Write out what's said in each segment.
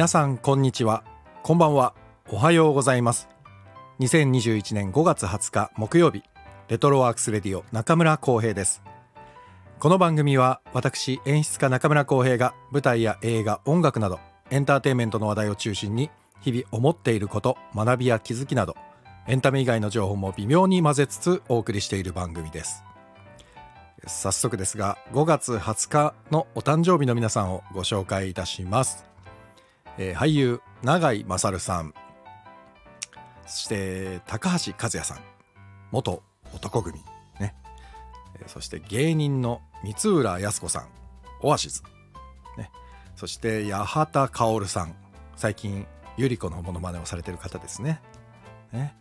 皆さんこんにちは。こんばんは。おはようございます。2021年5月20日木曜日レトロワークスレディオ中村光平です。この番組は私演出家中村光平が舞台や映画音楽などエンターテインメントの話題を中心に日々思っていること学びや気づきなどエンタメ以外の情報も微妙に混ぜつつお送りしている番組です。早速ですが5月20日のお誕生日の皆さんをご紹介いたします、えー、俳優永井勝さん。そして高橋和也さん。元男組。ね、えー、そして芸人の三浦靖子さん。オアシズ、ね、そして八幡薫さん。最近百合子のモノマネをされてる方ですね。ね。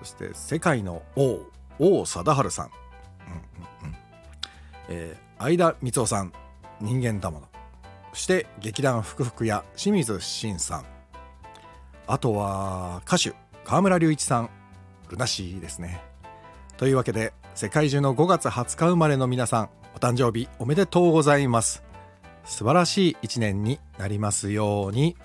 そして世界の王。王貞治さん、うんうんうん。えー、相田光夫さん。人間だものして劇団ふくふくや清水慎さん。あとは歌手河村隆一さん。ルナシーですね。というわけで世界中の5月20日生まれの皆さんお誕生日おめでとうございます。素晴らしい一年になりますように。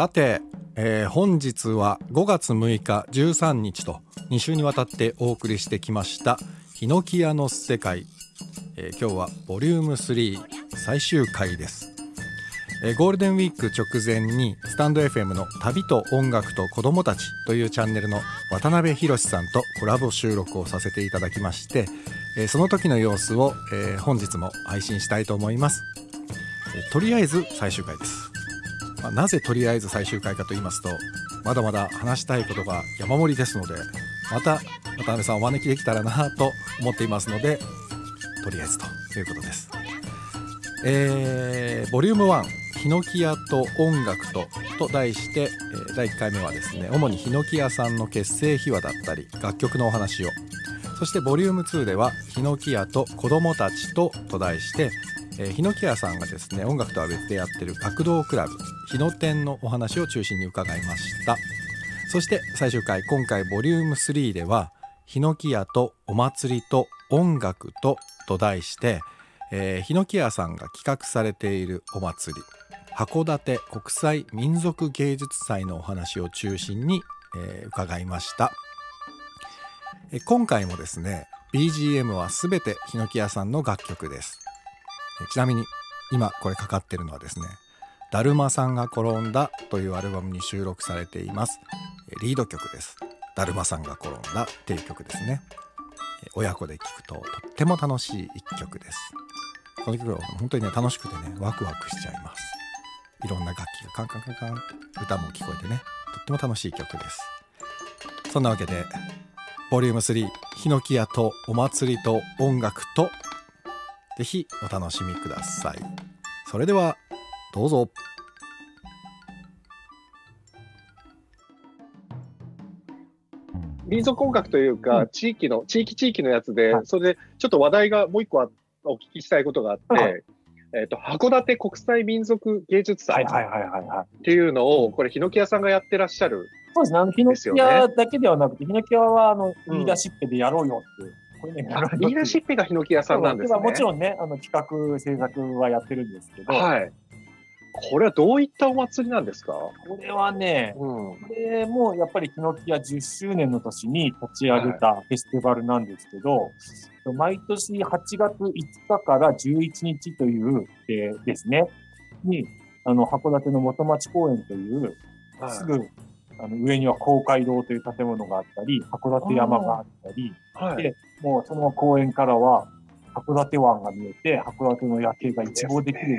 さて、えー、本日は5月6日13日と2週にわたってお送りしてきました「ヒノキ屋の世界」えー、今日はボリューム3最終回です、えー、ゴールデンウィーク直前にスタンド FM の「旅と音楽と子どもたち」というチャンネルの渡辺宏さんとコラボ収録をさせていただきまして、え、その時の様子を、え、本日も配信したいと思います、とりあえず最終回です。まあ、なぜとりあえず最終回かと言いますとまだまだ話したいことが山盛りですのでまた渡辺さんお招きできたらなと思っていますのでとりあえずということです。えー、ボリューム1ヒノキ屋と音楽とと題して、え、第1回目はですね主にヒノキ屋さんの結成秘話だったり楽曲のお話をそしてボリューム2ではヒノキ屋と子供たちとと題してえー、日野屋さんがですね音楽とは別でやってる学童クラブ日野店のお話を中心に伺いました。そして最終回今回ボリューム3ではヒノキ屋とお祭りと音楽とと題して、えー、ヒノキ屋さんが企画されているお祭り函館国際民族芸術祭のお話を中心に、えー、伺いました、えー、今回もですね BGM は全てヒノキ屋さんの楽曲です。ちなみに今これかかってるのはですね「だるまさんが転んだ」というアルバムに収録されています。リード曲です「だるまさんが転んだ」っていう曲ですね。親子で聴くととっても楽しい一曲です。この曲は本当にね楽しくてねワクワクしちゃいます。いろんな楽器がカンカンカンカン歌も聞こえてねとっても楽しい曲です。そんなわけでボリューム3ヒノキ屋とお祭りと音楽とぜひお楽しみください。それではどうぞ。民族音楽というか、地域の、地域地域のやつで、それでちょっと話題がもう一個お聞きしたいことがあって、えっ、と、函館国際民族芸術祭っていうのを、これ、ヒノキ屋さんがやってらっしゃる、そうですね。あの、ヒノキ屋だけではなくて、ヒノキ屋は、あの、言い出しっぺでやろうよってこれね、言い出しっぺがヒノキ屋さんなんですね。もちろんね、あの企画、制作はやってるんですけど、はい。これはどういったお祭りなんですか？これはね、うん、これもやっぱりヒノキ屋10周年の年に立ち上げたフェスティバルなんですけど、はい、毎年8月5日から11日という、えー、ですね、に、あの、函館の元町公園という、すぐあの上には公会堂という建物があったり、函館山があったり、はい、で、もうその公園からは函館湾が見えて、函館の夜景が一望できる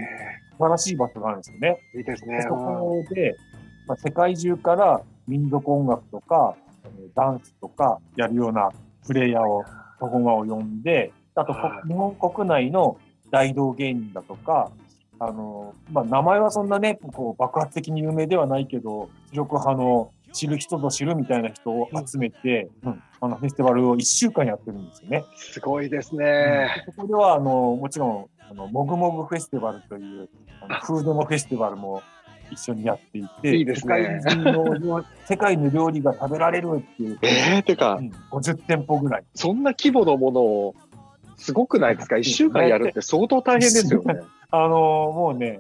素晴らしい場所があるんですよね。いいですね。そこで、まあ、世界中から民族音楽とか、ダンスとかやるようなプレイヤーを、パフォーマーを呼んで、あと、日本国内の大道芸人だとか、あの、まあ、名前はそんなね、こう爆発的に有名ではないけど、主力派の知る人ぞ知るみたいな人を集めて、うん、あのフェスティバルを1週間やってるんですよね。すごいですね。うん、そこではあのもちろんあのもぐもぐフェスティバルというあのフードのフェスティバルも一緒にやっていて、いいですね。世界の 世界の料理が食べられるっていう。えー、てか、うん、50店舗ぐらい。そんな規模のものを、すごくないですか ?1 週間やるって相当大変ですよね。あのもうね、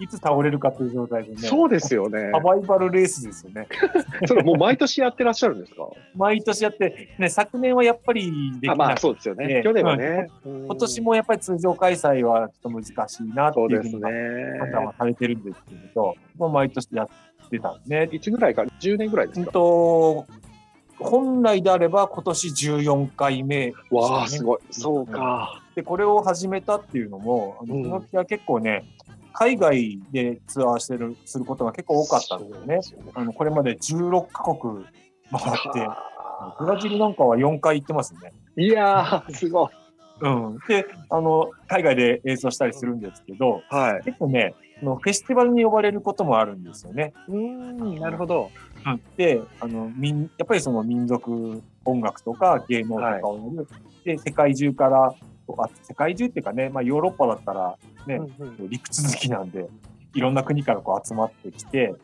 いつ倒れるかという状態でね。そうですよね。サバイバルレースですよね。それもう毎年やってらっしゃるんですか？毎年やって、ね、昨年はやっぱりできなくて。まあそうですよね。去年はね、うん、今年もやっぱり通常開催はちょっと難しいなっていうふうに判断はされてるんですけど、もう毎年やってたんでね。いつぐらいか、10年ぐらいですか、と本来であれば今年14回目、ね、わあ、すごい。そうか。で、これを始めたっていうのも、あの、このは結構ね、海外でツアーしてる、することが結構多かったんですよね。あの、これまで16カ国回って、ブラジルなんかは4回行ってますね。いやー、すごい。うん。で、あの、海外で演奏したりするんですけど、はい、結構ね、のフェスティバルに呼ばれることもあるんですよね。うん、なるほど。うん、で、あの、民、やっぱりその民族音楽とか芸能とかをやる。はい、で、世界中からあ世界中っていうかね、まあ、ヨーロッパだったらね、うんうん、陸続きなんで、いろんな国からこう集まってきて、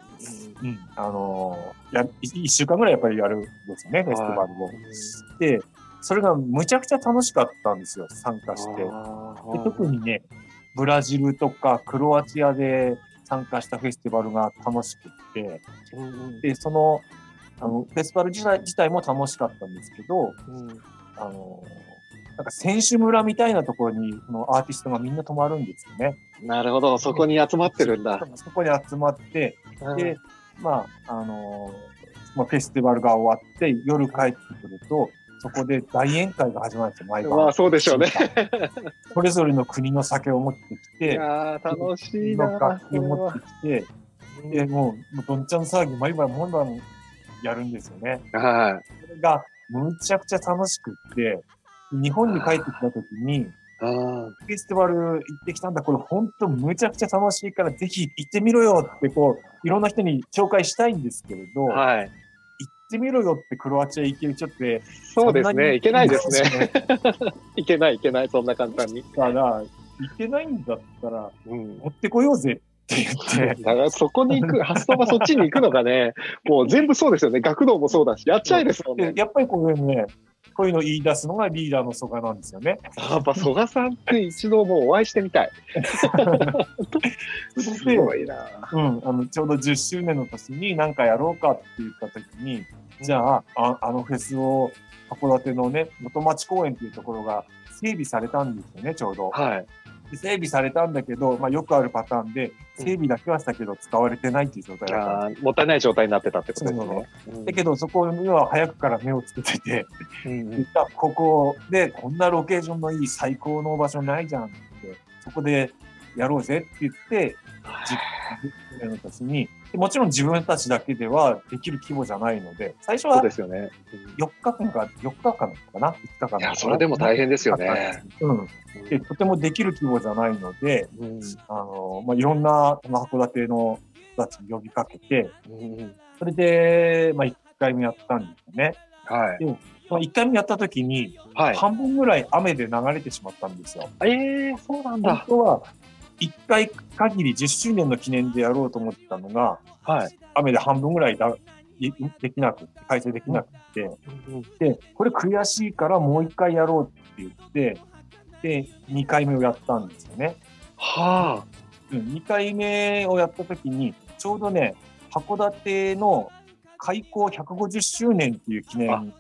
うん、あのー、や、一週間ぐらいやっぱりやるんですよね、フェスティバルを。で、それがむちゃくちゃ楽しかったんですよ、参加して。で特にね、ブラジルとかクロアチアで参加したフェスティバルが楽しくって、で、その、あの、フェスティバル自体自体も楽しかったんですけど、うん、あのなんか選手村みたいなところに、このアーティストがみんな泊まるんですよね。なるほど、そこに集まってるんだ。そこに集まって、で、まあ、あのまあ、フェスティバルが終わって、夜帰ってくると、そこで大宴会が始まるんですよ、毎晩。まあ、そうでしょうね。それぞれの国の酒を持ってきて、いや楽しいなの楽器を持ってきて、で、もう、もうどんちゃん騒ぎ、毎晩毎晩やるんですよね。はい。それが、むちゃくちゃ楽しくって、日本に帰ってきた時に、フェスティバル行ってきたんだ、これ本当むちゃくちゃ楽しいからぜひ行ってみろよってこう、いろんな人に紹介したいんですけれど、はい。行ってみろよってクロアチア行ける人って、そうですね、行けないですね。行けない行けない、そんな簡単に。だから、行けないんだったら、うん、持ってこようぜって言って。だからそこに行く、発想がそっちに行くのがね、もう全部そうですよね。学童もそうだし、やっちゃいですもんね。やっぱりこれね、こういうのを言い出すのがリーダーの蘇我なんですよね。やっぱ蘇我さんって一度もうお会いしてみたい。すごいな。うん、あのちょうど10周年の年に何かやろうかって言った時に、じゃあ、ああのフェスを函館のね、元町公園っていうところが整備されたんですよね、ちょうど。はい。で整備されたんだけど、まあ、よくあるパターンで、整備だけはしたけど使われてないっていう状態だった。んです、もったいない状態になってたってことですね。うん、だけど、そこには早くから目をつけてて、うんうん、ここでこんなロケーションのいい最高の場所ないじゃんって、そこでやろうぜって言って、10年の年に、もちろん自分たちだけではできる規模じゃないので、最初は4日間か、4日間かな ?5 日間いや、それでも大変ですよね。うん。で、とてもできる規模じゃないので、うん、あの、まあ、いろんな函館の人たちに呼びかけて、うん、それで、まあ、1回目やったんですよね。はい。でもまあ、1回目やった時に、はい、半分ぐらい雨で流れてしまったんですよ。ええー、そうなんだ。本当は、1回限り10周年の記念でやろうと思ってたのが、はい、雨で半分ぐらいだできなくて、開催できなくて、うん、で、これ悔しいからもう1回やろうって言って、で、2回目をやったんですよね。はあ。うん、2回目をやった時に、ちょうどね、函館の開港150周年っていう記念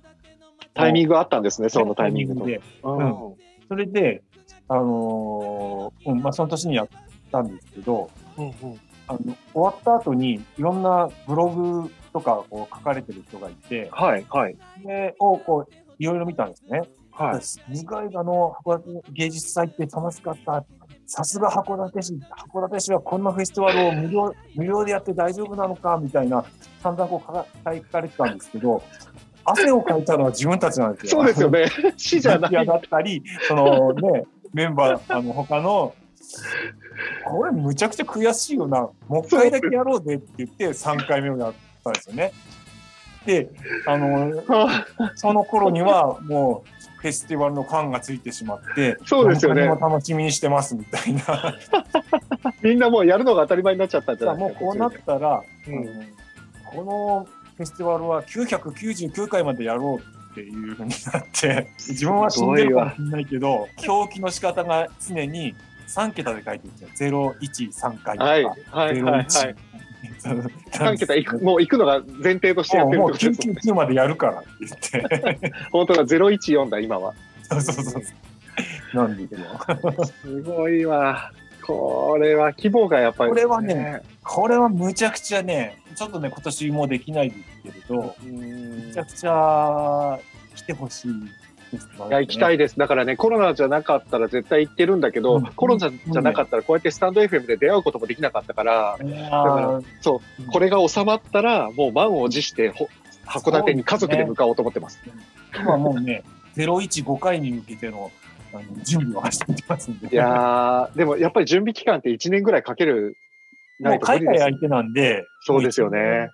タイミングあったんですね、そのタイミングで。うん。それで、あのー、うん、まあ、その年にやったんですけど、うんうん、あの終わった後にいろんなブログとかこう書かれてる人がいて、はい、はい。で、をこう、いろいろ見たんですね。はい。二階がの函館芸術祭って楽しかった。さすが函館市。函館市はこんなフェスティバルを無料、無料でやって大丈夫なのかみたいな、散々こう書かれてたんですけど、汗をかいたのは自分たちなんですよ。そうですよね。市じゃない。だったり、そのね、メンバー、あの、他の、これむちゃくちゃ悔しいよな。もう一回だけやろうでって言って3回目をやったんですよね。で、あの、その頃にはもう、フェスティバルの感がついてしまって、そうですよね。楽しみにしてますみたいな。みんなもうやるのが当たり前になっちゃったんじゃないですか。もうこうなったら、うん、このフェスティバルは999回までやろうっていうふうになって、自分は死んでるかもしれないけど、表記の仕方が常に3桁で書いてるんですよ。013回とか、はいはいはいはい、3桁いく、もう行くのが前提としてやってるってことですもんね。999までやるからって言って。本当だ、014だ、今は。そうそうそう。なんですごいわ。これは規模がやっぱり、ね、これはね、これはむちゃくちゃね、ちょっとね、今年もできないですけれど、むちゃくちゃ来てほしいいや、行きたいです。だからね、コロナじゃなかったら絶対行ってるんだけど、うん、コロナじゃなかったらこうやってスタンド FM で出会うこともできなかったから、だからそう、これが収まったら、もう満を持して函館に家族で向かおうと思ってます。すね、今もうね、015回に向けてのあの準備を始めてますんで。いやでもやっぱり準備期間って1年ぐらいかけるもう海外相手なんで、そうですよね。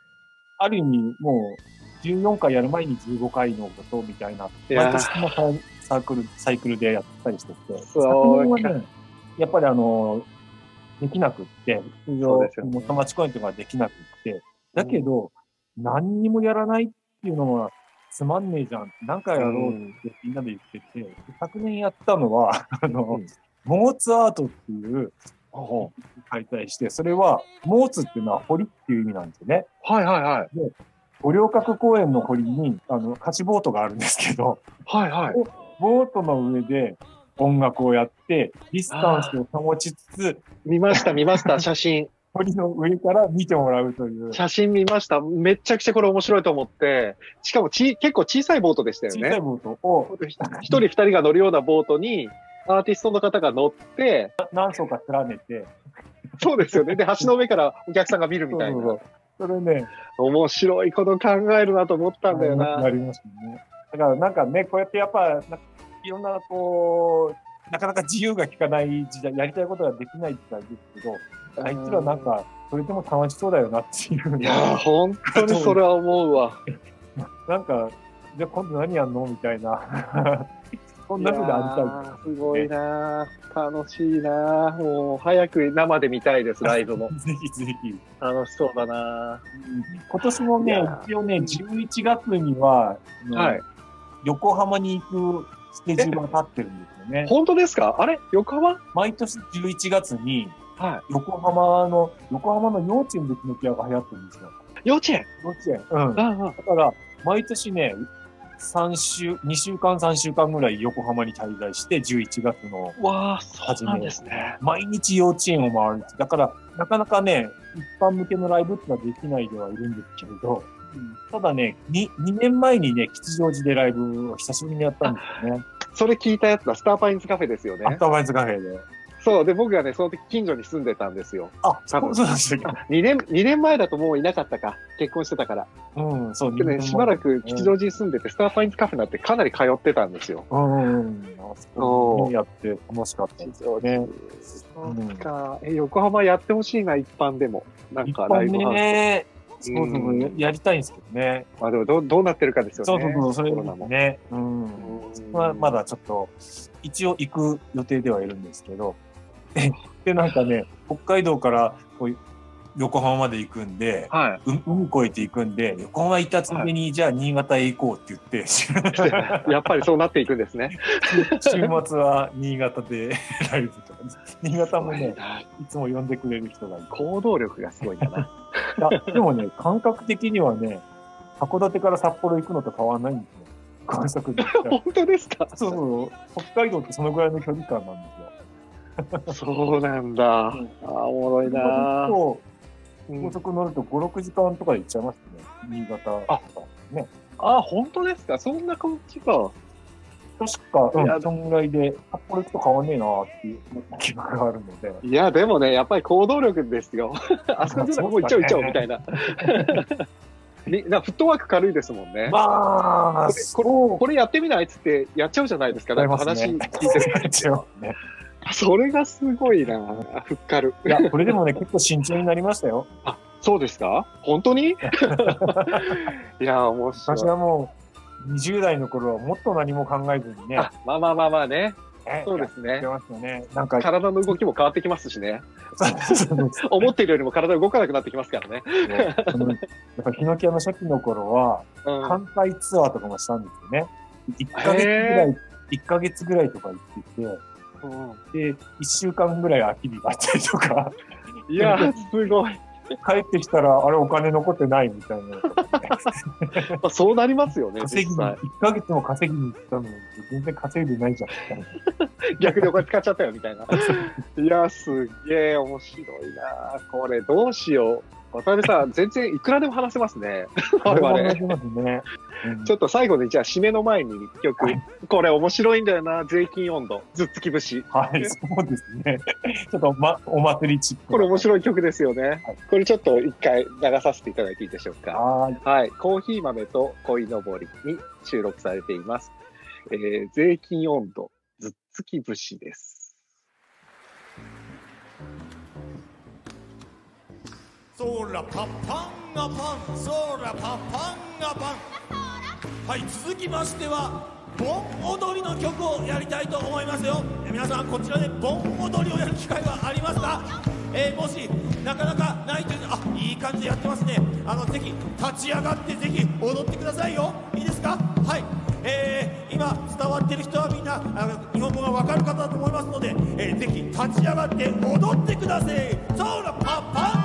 ある意味、もう14回やる前に15回のことみたいな、毎年のサークル、サイクルでやったりしてて、昨年はね、やっぱりあの、できなくって、通常、元町公演とかできなくって、だけど、何にもやらないっていうのは、つまんねえじゃん。何回やろうってみんなで言ってて、昨年やったのは、あの、モーツアートっていう解体して、それは、モーツっていうのは堀っていう意味なんですよね。はいはいはい。で五稜郭公園の堀に、あの、貸しボートがあるんですけど、はいはい。ボートの上で音楽をやって、ディスタンスを保ちつつ、見ました見ました、写真。堀の上から見てもらうという。写真見ました。めちゃくちゃこれ面白いと思って、しかもち結構小さいボートでしたよね。小さいボートを。一人二人が乗るようなボートに、アーティストの方が乗って、何層か連ねて。そうですよね。で、橋の上からお客さんが見るみたいな。そうそうそうそれね。面白いこと考えるなと思ったんだよな。なりますね。だからなんかね、こうやってやっぱ、いろんなこう、なかなか自由が利かない時代、やりたいことができない時代ですけど、あいつらなんか、それでも楽しそうだよなっていう。いや本当にそれは思うわ。なんか、じゃあ今度何やんのみたいな。そんな風い。すごいな楽しいなもう早く生で見たいです、ライブも。ぜひぜひ。楽しそうだな今年もね、一応ね、11月には、はい、横浜に行くスケジュールが立ってるんですよね。本当ですか？あれ？横浜？毎年11月に、はい、横浜の、横浜の幼稚園でキノピアが流行ってるんですよ。幼稚園？幼稚園。うん。だから、毎年ね、3週、2週間、3週間ぐらい横浜に滞在して、11月の初めですね。毎日幼稚園を回る。だから、なかなかね、一般向けのライブってのはできないではいるんですけれど、うん、ただね2、2年前にね、吉祥寺でライブを久しぶりにやったんですよね。それ聞いたやつだ、スターパインズカフェですよね。スターパインズカフェで。そう。で、僕がね、その時近所に住んでたんですよ。あ、そうそうですね。2年、2年前だともういなかったか。結婚してたから。うん、そう。でね、しばらく吉祥寺に住んでて、スターファインズカフェになってかなり通ってたんですよ。うん。そう。やって楽しかったですよね。そうか。え、横浜やってほしいな、一般でも。なんかライブハウス。ねそうそう、やりたいんですけどね。まあでもどどうなってるかですよね。そうそうそう、それもね。うん。まあ、まだちょっと、一応行く予定ではいるんですけど、で、なんかね、北海道からこう横浜まで行くんで、はい、海越えていくんで、横浜行ったついでに、はい、じゃあ新潟へ行こうって言って、やっぱりそうなっていくんですね。週末は新潟で ライブとか、新潟もね、いつも呼んでくれる人がいる。行動力がすごいんだな。でもね、感覚的にはね、函館から札幌行くのと変わらないんですよ。高速で。本当ですか？そうそう。北海道ってそのぐらいの距離感なんですよ。そうなんだ。ああ、おもろいな。高速乗ると5、6時間とかで行っちゃいますね。新潟とかね。ああ、本当ですか？そんな感じか。確か、いや、そんぐらいで、札幌行くと変わんねえなっていう気があるので。いや、でもね、やっぱり行動力ですよ。あそこじゃもう行っちゃう行っちゃうみたいな。なフットワーク軽いですもんね。まあ、これこれやってみないっつってやっちゃうじゃないですか。ね、話聞いてる。ね、それがすごいなふっかる。いや、これでもね、結構慎重になりましたよ。あ、そうですか？本当に？いや、面白い。私はもう、20代の頃はもっと何も考えずにね。まあまあまあまあね。そうですね。ねなんか体の動きも変わってきますしね。思ってるよりも体動かなくなってきますからね。やっぱヒノキ屋の初期の頃は、関西ツアーとかもしたんですよね。1ヶ月ぐらい、1ヶ月ぐらいとか行ってて、で、1週間ぐらい空き日があったりとか。いや、すごい。帰ってきたら、あれお金残ってないみたいな。そうなりますよね。稼ぎに、1ヶ月も稼ぎに行ったのに、全然稼いでないじゃん。逆にお金使っちゃったよみたいな。いや、すげえ面白いな。これどうしよう。渡辺さん、全然いくらでも話せますね。我々。ね。ちょっと最後に、じゃあ締めの前に一曲、はい、これ面白いんだよな、税金温度、ずっつき節。はい、そうですね。ちょっと、ま、お祭りチック。これ面白い曲ですよね。はい、これちょっと一回流させていただいていいでしょうか。はい。コーヒー豆と恋のぼりに収録されています。えー、税金温度、ずっつき節です。そらパパンがパンそらパパンがパン。はい続きましては盆踊りの曲をやりたいと思いますよ。皆さんこちらで盆踊りをやる機会はありますか、えー、もしなかなかないというあいい感じでやってますね。あのぜひ立ち上がってぜひ踊ってくださいよ。いいですか？はい。えー、今伝わってる人はみんなあの日本語がわかる方だと思いますので、えー、ぜひ立ち上がって踊ってください。そらパパン。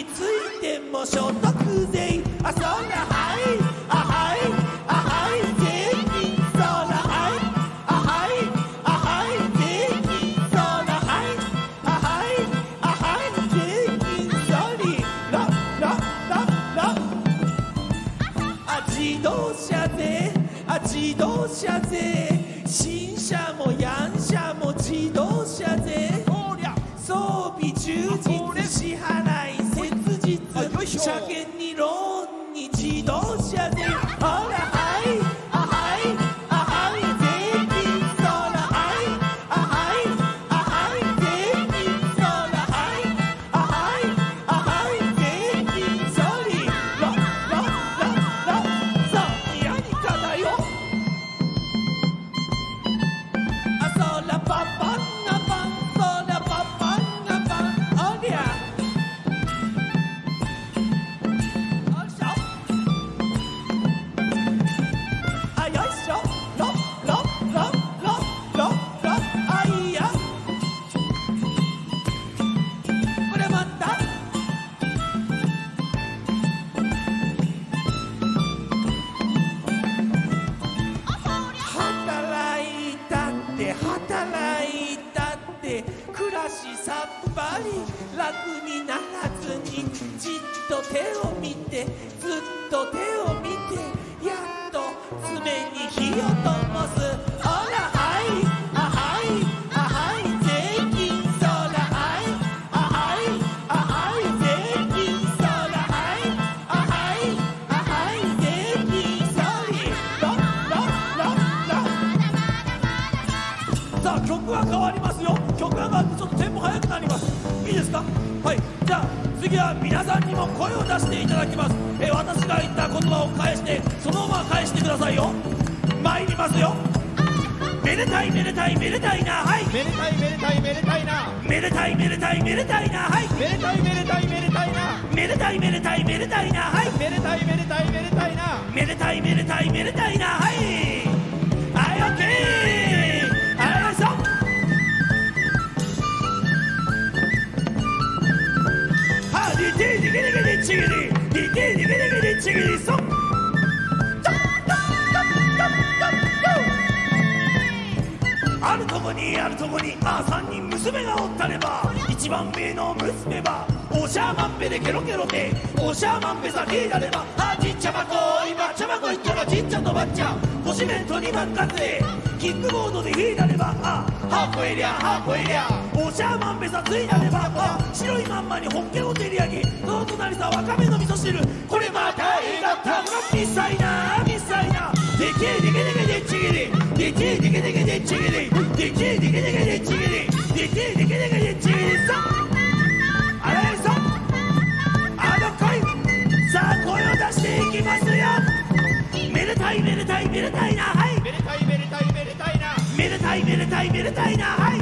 きついても所ト暮らしさっぱり楽にならずにじっと手を見てずっと手を見てやっと爪に火をとそのまま返してくださいよ。参りますよ。めでたいめでたいめでたいな。はい。めでたいめでたいめでたいな。めでたいめでたいめでたいな。はい。めでたいめでたいめでたいな。めでたいめでたいめでたいな。はい。めでたいめでたいめでたいな。めでたいめでたいめでたいな。はいディゲディチギリディティディゲディゲディチギリそうあるとこにあるとこにあ三人娘がおったれば一番目の娘はおしゃまんぺでケロケロでおしゃまんぺさリーダればあじっちゃまこ今ちゃまこ行っちっちゃとばっちゃ腰弁と二番勝でキックボードで引いたればあハーコエリアハーコエリア。おしゃまんぺさついたればあ白いまんまにホッケを照り上げその隣さわかめの味噌汁。これまたいいだった。ほらミサイなミサイなでけえでけでけでちぎりでけえでけでけでちぎりでけえでけでけでちぎりでけえでけでけでちぎりさあめでたいめでたいなはい。めでたいめでたいめでたいな。めでたいめでたいめでたいなはい。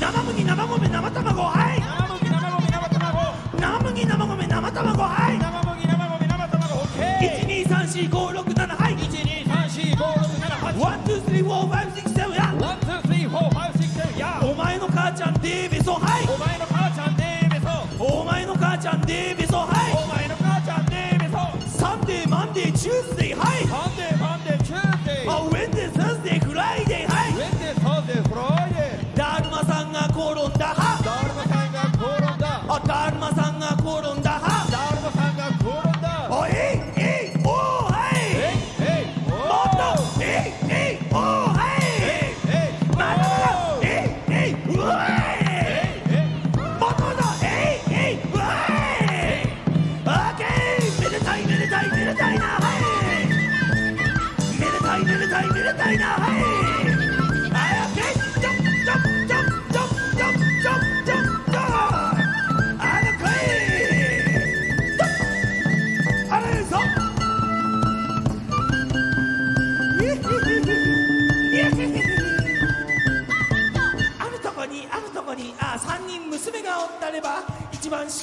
生麦生米生卵はい。生麦生米生卵。生麦生米生卵はい。生麦生米生卵オッケー。1234567はい1234567 one two three four five six seven や one two three four five six seven やお前の母ちゃんでべそはい。お前の母ちゃんでべそお前の母ちゃんでべそはい。お前の母ちゃんでべそ Sunday Monday Tuesday はい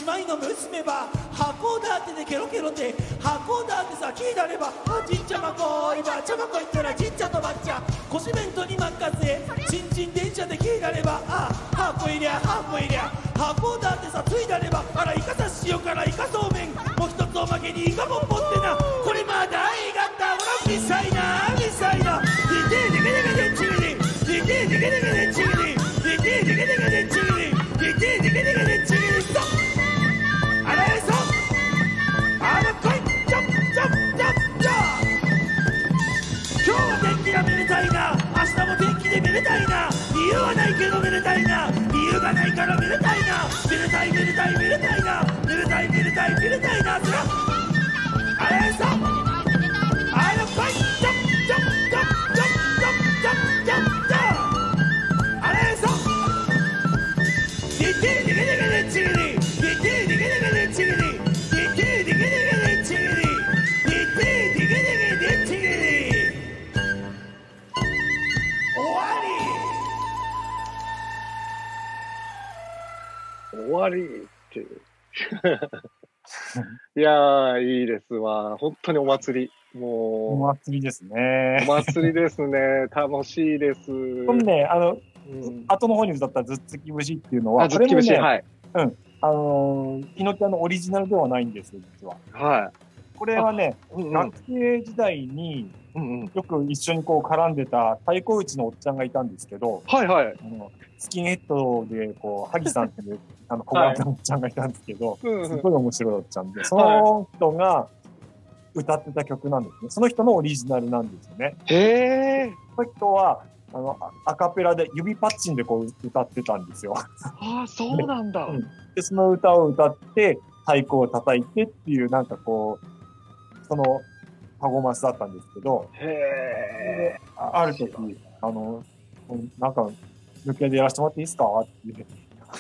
姉妹の娘は箱だってでケロケロで箱だってさ聞いたればあちんちゃまこ今ちゃまこいったらちんちゃとばっちゃ腰弁当に任せちんちん電車で聞いたればあ箱いりゃ箱いりゃ箱だってさついたればあらイカさ塩辛イカそうめんもう一つおまけにイカもんぽってからめでたいな。めでたいめでたいめでたい。終わりっていう。いやー、いいですわ。本当にお祭り。おも祭りですう、ね。お祭りですね。楽しいです。これね、あの、うん後の方に歌ったずっつき節っていうのは、あ、ずっき節、ね、はい。あのー、ヒノキアのオリジナルではないんですよ、実は。はこれはね、い。うんうん学生時代にうんうん。よく一緒にこう絡んでた太鼓打ちのおっちゃんがいたんですけど、はいはい。あのスキンヘッドで、こう、萩さんっていう、あの、小柄なおっちゃんがいたんですけど、すごい面白いおっちゃんで、その人が歌ってた曲なんですね。その人のオリジナルなんですよね。へえ。その人は、あの、アアカペラで指パッチンでこう歌ってたんですよ。ああ、そうなんだ。うんで、その歌を歌って、太鼓を叩いてっていう、なんかこう、そのパフォーマンスだったんですけど、へえ。あある時、あの、なんか、抜けでやらせてもらっていいですか？って言って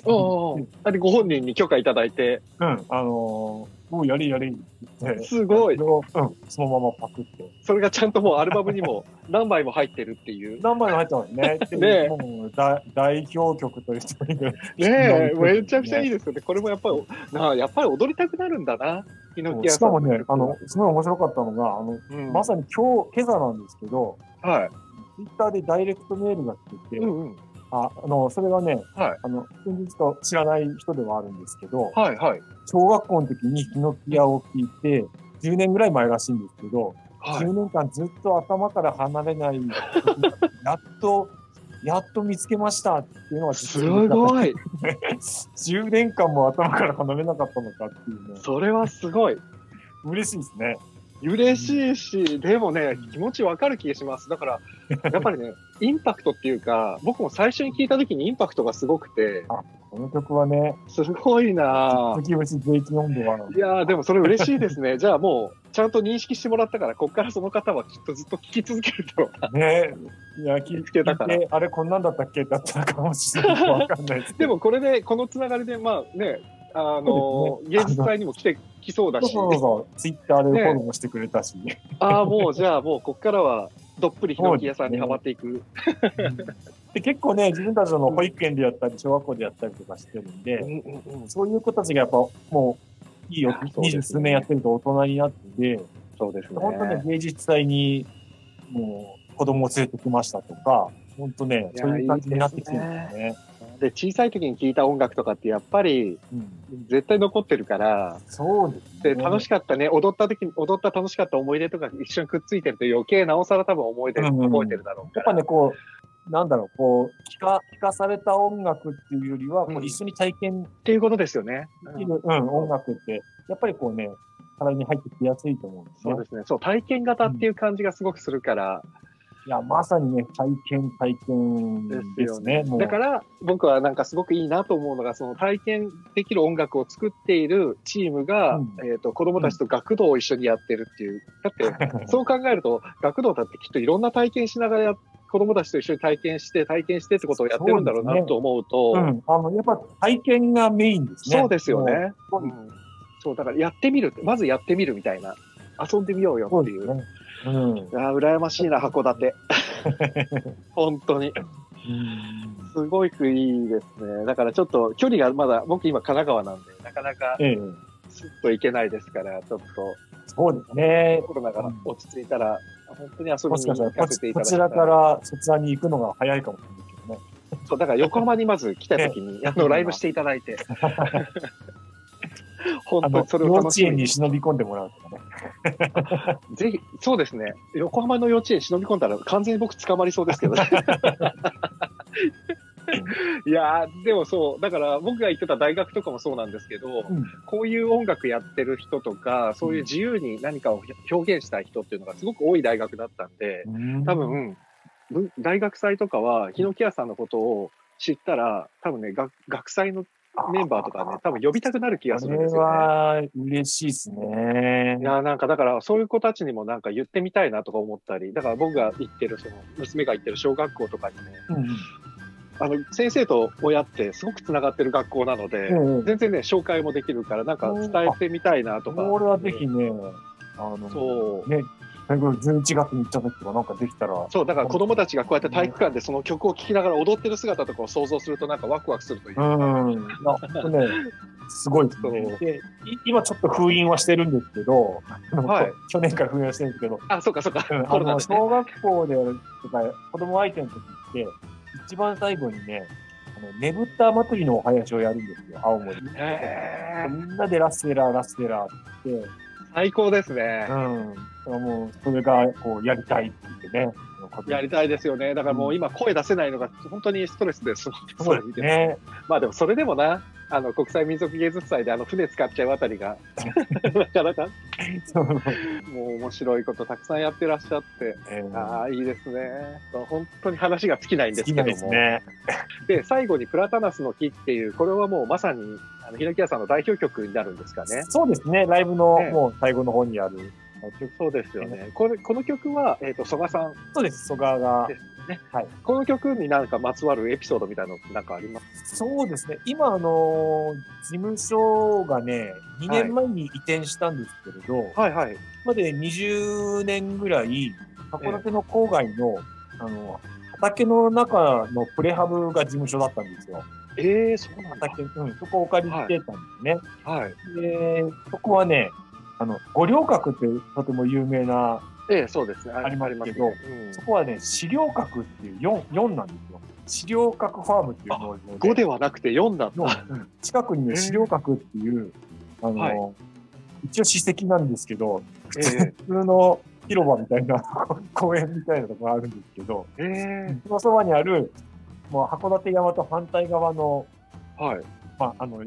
おうおうあれ、ご本人に許可いただいて。うん、あのーもうやれやれって。すごいうん、そのままパクって。それがちゃんともうアルバムにも 何枚も入ってるっていう。何枚も入ってますね。ねえもう大代表曲という。ねえ、めちゃくちゃいいですよね。これもやっぱり、なあやっぱり踊りたくなるんだな。しかもね、あの、すごい面白かったのが、あの、うんまさに今日、今朝なんですけど、はい。ツイッターでダイレクトメールが来てて、うんうん。ああの、それがね、はいあの、先日と知らない人ではあるんですけど、はいはい。小学校の時にヒノキ屋を聞いて、10年ぐらい前らしいんですけど、はい。10年間ずっと頭から離れない、やっと、やっと見つけましたっていうのがすごい。10年間も頭から離れなかったのかっていうね、それはすごい。嬉しいですね。嬉しいし、でもね、気持ちわかる気がします。だから、やっぱりね、インパクトっていうか、僕も最初に聞いた時にインパクトがすごくて、この曲はね、すごいなぁ。時節税金温度は、いやーでもそれ嬉しいですね。じゃあもう、ちゃんと認識してもらったから、こっからその方はきっとずっと聞き続けると。ね、いや、聞いつけたからて、あれこんなんだったっけだったかもしれない。わかんないですけでど。もこれで、このつながりで、まあね、あの芸術祭にも来てきそうだし、そうそうそう、ツイッターでフォローもしてくれたし。ああ、もうじゃあもうこっからは、どっぷりヒノキ屋さんにはまっていく。で結構ね、自分たちの保育園でやったり、小学校でやったりとかしてるんで、うんうんうん。そういう子たちがやっぱもう、いいよ、二十数年やってると大人になって、そうですね。本当ね、芸術祭に、もう、子供を連れてきましたとか、本当ね、そういう感じになってきてるんですね。で、小さい時に聴いた音楽とかってやっぱりうん、絶対残ってるから、そうですで、ね。楽しかったね、踊った時に、踊った楽しかった思い出とか一緒にくっついてると余計なおさら多分思い出、うんうん覚えてるだろうから。やっぱね、こう、なんだろう、こう、聞か、聞かされた音楽っていうよりは、こうんう一緒に体験っていうことですよね。うん、音楽って、やっぱりこうね、体に入ってきやすいと思うんですねそう。ですね。そう、体験型っていう感じがすごくするから、いや、まさにね、体験、体験でですすね。もうだから、僕はなんかすごくいいなと思うのが、その体験できる音楽を作っているチームが、うんえっ、と、子供たちと学童を一緒にやってるっていう。だって、そう考えると、学童だってきっといろんな体験しながらや子供たちと一緒に体験して、体験してってことをやってるんだろうなと思うと、うん、あの、やっぱ体験がメインですね。そうですよね。そう、だからやってみるまずやってみるみたいな。遊んでみようよっていう。そうね。うん。いやー、羨ましいな、函館。本当に。すごくいいですね。だからちょっと距離がまだ、僕今神奈川なんで、なかなかええ、スッと行けないですから、ちょっとそうですね。コロナが落ち着いたら、本当に遊びに行かせていただきたいこちらからそちらに行くのが早いかもしれないけどね。そう、だから横浜にまず来た時に、あの、ライブしていただいて。本当にそ、れ幼稚を楽しみに園に忍び込んでもらうとかね。ぜひ、そうですね。横浜の幼稚園忍び込んだら完全に僕捕まりそうですけどね。いやー、でもそう、だから僕が行ってた大学とかもそうなんですけど、うんこういう音楽やってる人とか、そういう自由に何かを表現したい人っていうのがすごく多い大学だったんで、多分、ぶ大学祭とかは、ヒノキ屋さんのことを知ったら、多分ね、学学祭のメンバーとかね、多分呼びたくなる気がすそれるんですよね。は嬉しいですねい。やーなんかだからそういう子たちにもなんか言ってみたいなとか思ったり、だから僕が行ってるその娘が行ってる小学校とかにね、うんあの先生と親ってすごくつながってる学校なので、うん。全然ね紹介もできるからなんか伝えてみたいなとか。これはぜひね、あの、そう。ね、11月に行った時とかなんかできたら、そう、だから子供たちがこうやって体育館でその曲を聴きながら踊ってる姿とかを想像するとなんかワクワクするといううか。ん。いや、ほんとね、すごいですねそう。で、い今ちょっと封印はしてるんですけど、はい 去年から封印はしてるんですけど、あ、そうかそうか。うんね。小学校でやるとか、子供相手の時って、一番最後にね、あの、ねぶった祭りのお囃子をやるんですよ、青森。へーみんなでラステラー、ラステラって、最高ですね。うん。もう、それが、こう、やりたいって言ってね。やりたいですよね。だからもう今声出せないのが本当にストレスです。そうですね。まあでもそれでもな、あの国際民族芸術祭であの船使っちゃうあたりが、なかなかそうもう面白いことたくさんやってらっしゃって、えーああ、いいですね。本当に話が尽きないんですけども。ですね。で、最後にプラタナスの木っていう、これはもうまさに、あの、ひのき屋さんの代表曲になるんですかね。そうですね。ライブのねもう最後の方にある。そうですよね。これ、この曲は、えっ、と、曽我さんそうです。蘇我がですね。はい。この曲になんかまつわるエピソードみたいなのってなんかあります？そうですね。今、あの、事務所がね、2年前に移転したんですけれど、はいはい。まで20年ぐらい、函館の郊外の、えー、あの、畑の中のプレハブが事務所だったんですよ。ええー、そうなんだ。畑、うん、そこをお借りしてたんですね。はい。はい、で、そこはね、あの、五稜郭ってとても有名な、ええ、そうですね。ありますけど、うん、そこはね、資料閣っていう4、4なんですよ。資料閣ファームっていうので。5ではなくて4なんだ。うん、近くにね、資料閣っていう、あの、はい、一応史跡なんですけど、普通の広場みたいな 公園みたいなところがあるんですけど、えー、そのそばにある、もう函館山と反対側の、はい。まあ、あの、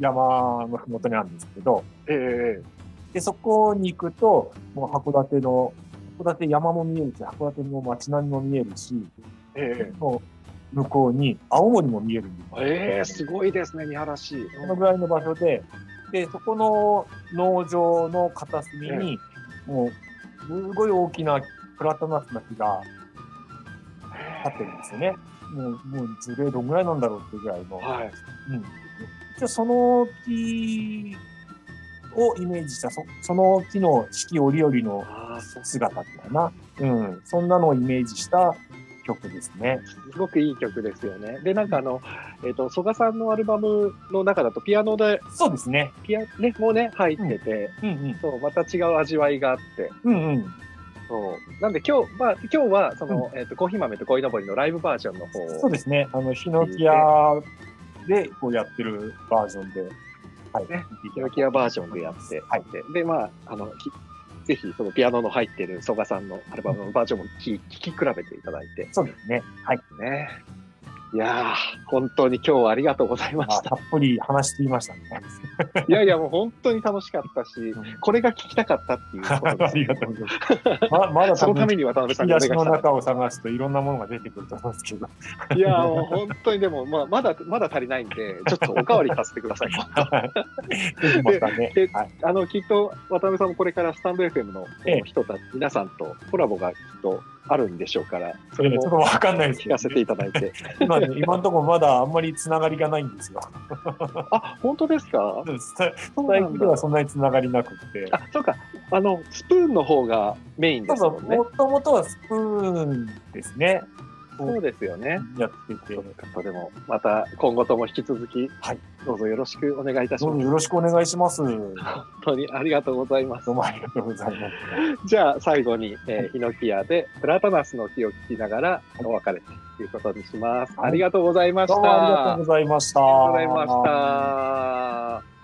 山のふもとにあるんですけど、ええー、で、そこに行くと、もう函館の、函館山も見えるし、函館の街並みも見えるし、ええー、もう向こうに青森も見えるんです。ええー、すごいですね、見晴らし。そのぐらいの場所で、で、そこの農場の片隅に、もう、すごい大きなプラタナスの木が立ってるんですよね。もう、もう樹齢どんぐらいなんだろうっていうぐらいの。はい。うん。じゃその木をイメージした、そその木の四季折々の姿っていうかな。うん。そんなのをイメージした曲ですね。すごくいい曲ですよね。で、なんかあの、えっ、ー、と、曽我さんのアルバムの中だとピアノで、そうですね。ピア、ね、もうね、入ってて、うん、うんうんそう、また違う味わいがあって、うんうん。そう。なんで今日、まあ今日は、その、うん、えっ、ー、と、コーヒー豆と恋のぼりのライブバージョンの方そうですね。あの、ヒノキ屋でこうやってるバージョンで、はい。ね、ヒノキ屋バージョンでやって、はい。で、まあ、あの、ぜひそのピアノの入ってる曽我さんのアルバムのバージョンも聴き比べていただいて。そうですね。はい。ね。いやー、本当に今日はありがとうございました。たっぷり話していましたね。いやいや、もう本当に楽しかったし、これが聞きたかったっていうことです。ありがとうございます。ままだそのために渡辺さんがお願いした。の中を探すといろんなものが出てくると思うんですけど。いやもう本当にでも、まあ、まだ、まだ足りないんで、ちょっとおかわりさせてください。ね、で、はい、あの、きっと渡辺さんもこれからスタンド FM の人たち、ええ、皆さんとコラボがきっとあるんでしょうから、それもちょっとわかんないです聞かせていただいて。今、ね、今のところまだあんまりつながりがないんですよ。あ、本当ですか？スタイルではそんなにつながりなくて。あ、そうか。あの、スプーンの方がメインですもんね。もともとはスプーンですね。そうですよね。やってて。そうか、でも、また今後とも引き続き、はい。どうぞよろしくお願いいたします。よろしくお願いします。本当にありがとうございます。どうもありがとうございます。じゃあ、最後に、えー、ヒノキ屋でプラタナスの木を聞きながらお別れということにします。はい、ありがとうございました。ありがとうございました。ありがとうございました。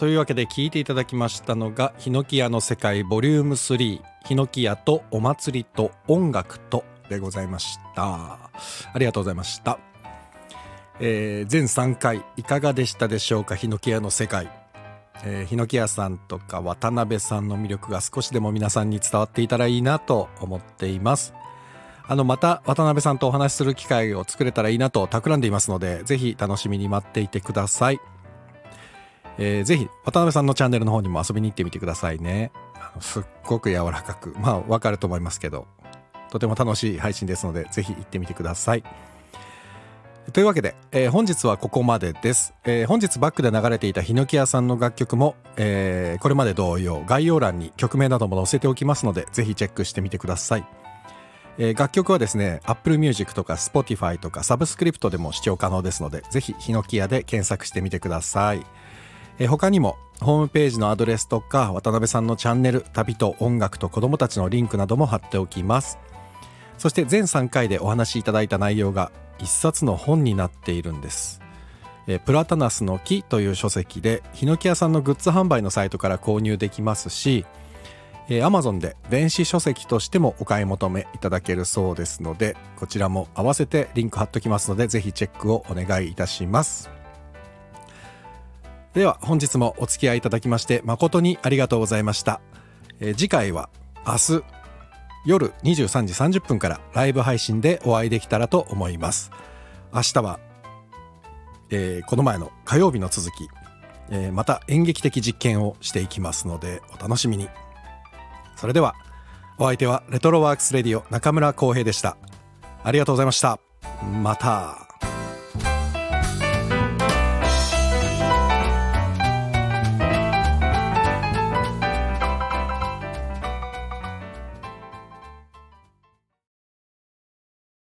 というわけで聞いていただきましたのが「ヒノキ屋の世界ボリューム3ヒノキ屋とお祭りと音楽と」でございました。ありがとうございました、えー、全3回いかがでしたでしょうか？ヒノキ屋の世界。えー、ヒノキ屋さんとか渡辺さんの魅力が少しでも皆さんに伝わっていたらいいなと思っています。あのまた渡辺さんとお話しする機会を作れたらいいなと企んでいますのでぜひ楽しみに待っていてください。えー、ぜひ渡辺さんのチャンネルの方にも遊びに行ってみてくださいね。あのすっごく柔らかく。まあわかると思いますけど。とても楽しい配信ですのでぜひ行ってみてください。というわけで、えー、本日はここまでです、えー、本日バックで流れていたヒノキ屋さんの楽曲も、えー、これまで同様概要欄に曲名なども載せておきますのでぜひチェックしてみてください、え楽曲はですね Apple Music とか Spotify とかサブスクリプトでも視聴可能ですのでぜひヒノキ屋で検索してみてください。え他にもホームページのアドレスとか渡辺さんのチャンネル旅と音楽と子供たちのリンクなども貼っておきます。そして全3回でお話しいただいた内容が一冊の本になっているんです。プラタナスの木という書籍でヒノキ屋さんのグッズ販売のサイトから購入できますしえ Amazon で電子書籍としてもお買い求めいただけるそうですのでこちらも合わせてリンク貼っときますのでぜひチェックをお願いいたします。では本日もお付き合いいただきまして誠にありがとうございました、えー、次回は明日夜23時30分からライブ配信でお会いできたらと思います。明日は、えー、この前の火曜日の続き、えー、また演劇的実験をしていきますのでお楽しみに。それではお相手はレトロワークスレディオ中村浩平でした。ありがとうございました。また。